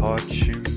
Hot Mix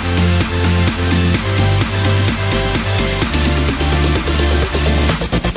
なんで?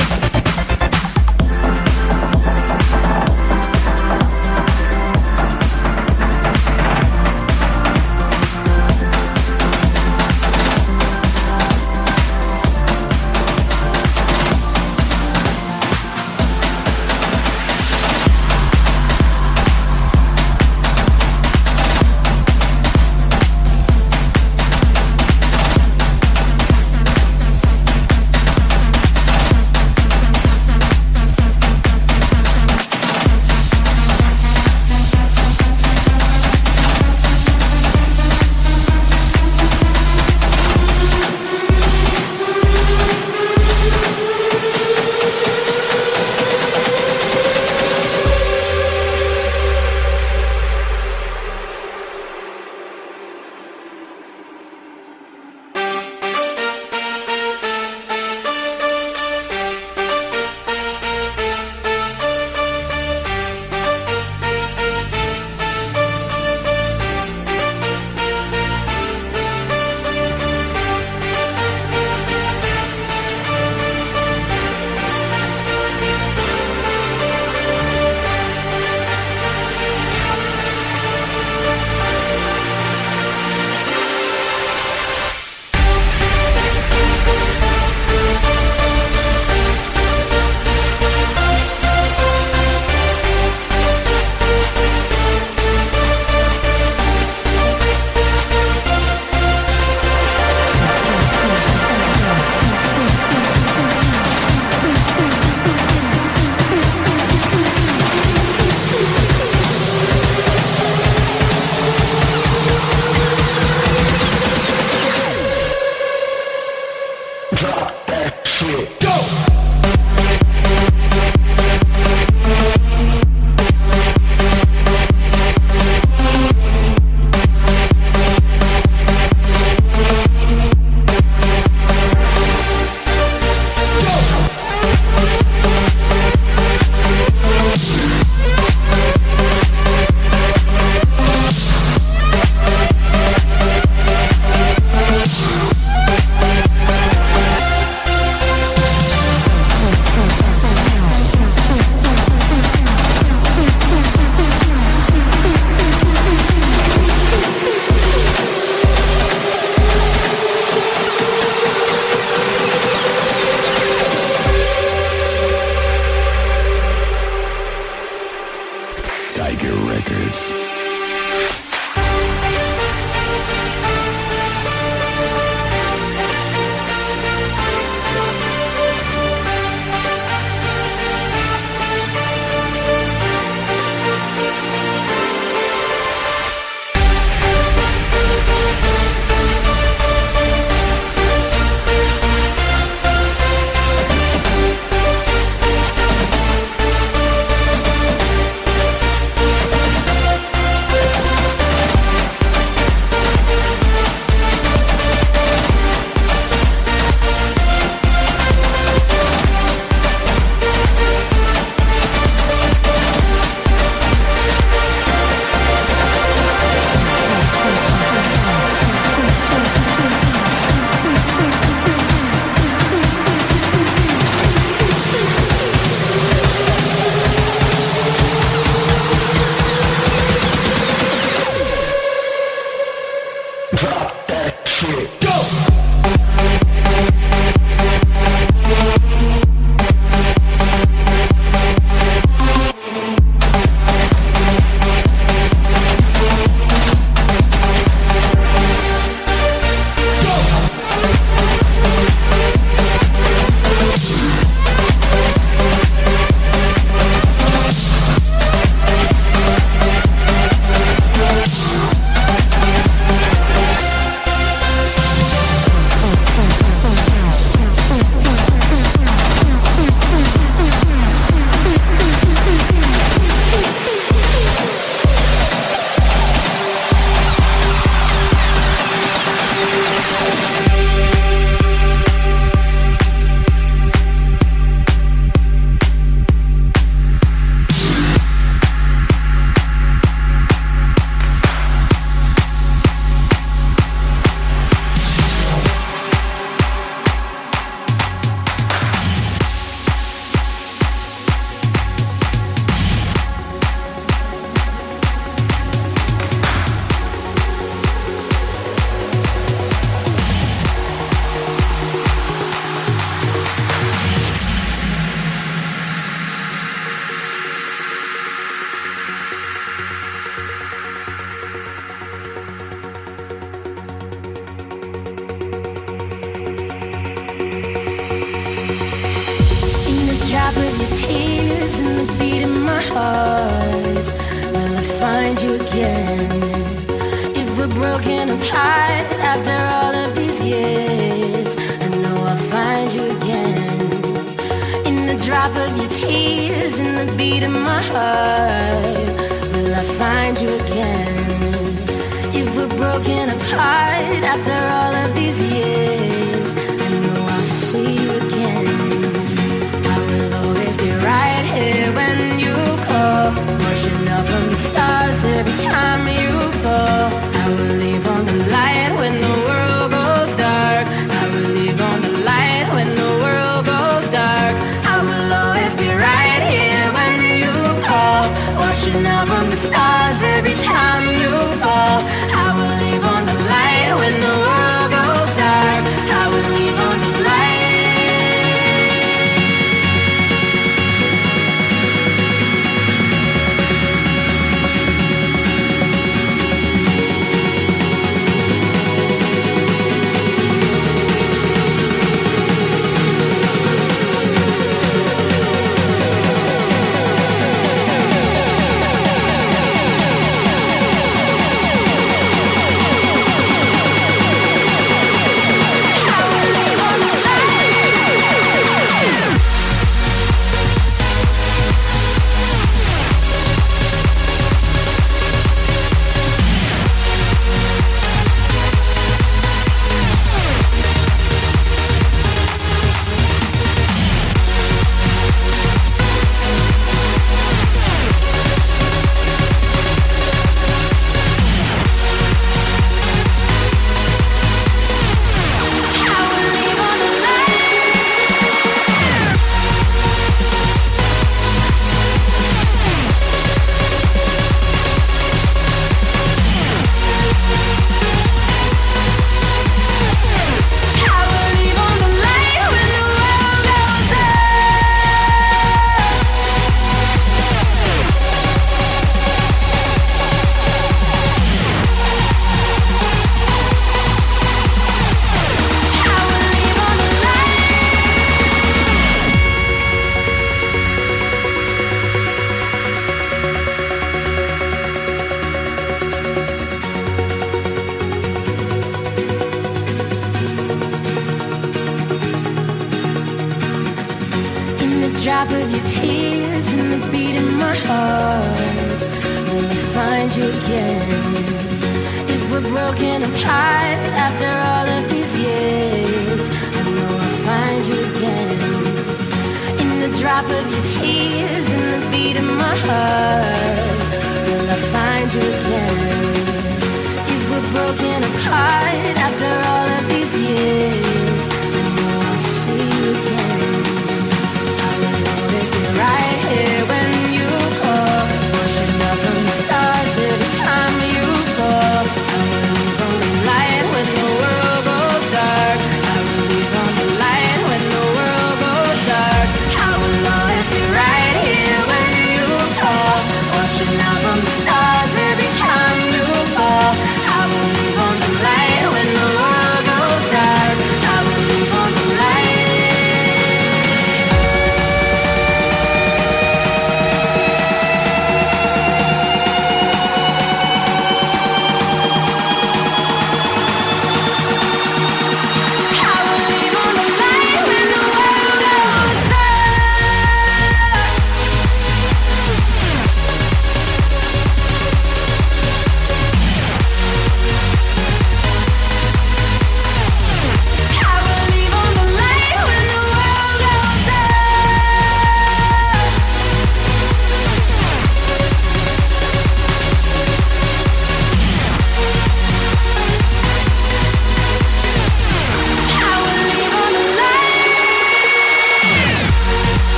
after all of these years. I know I'll find you again in the drop of your tears, in the beat of my heart. Will I find you again? If we're broken apart after all of these years, I know I'll see you again. I will always be right here when you call, rushing up from the stars every time you fall. Now, from the stars every time you fall.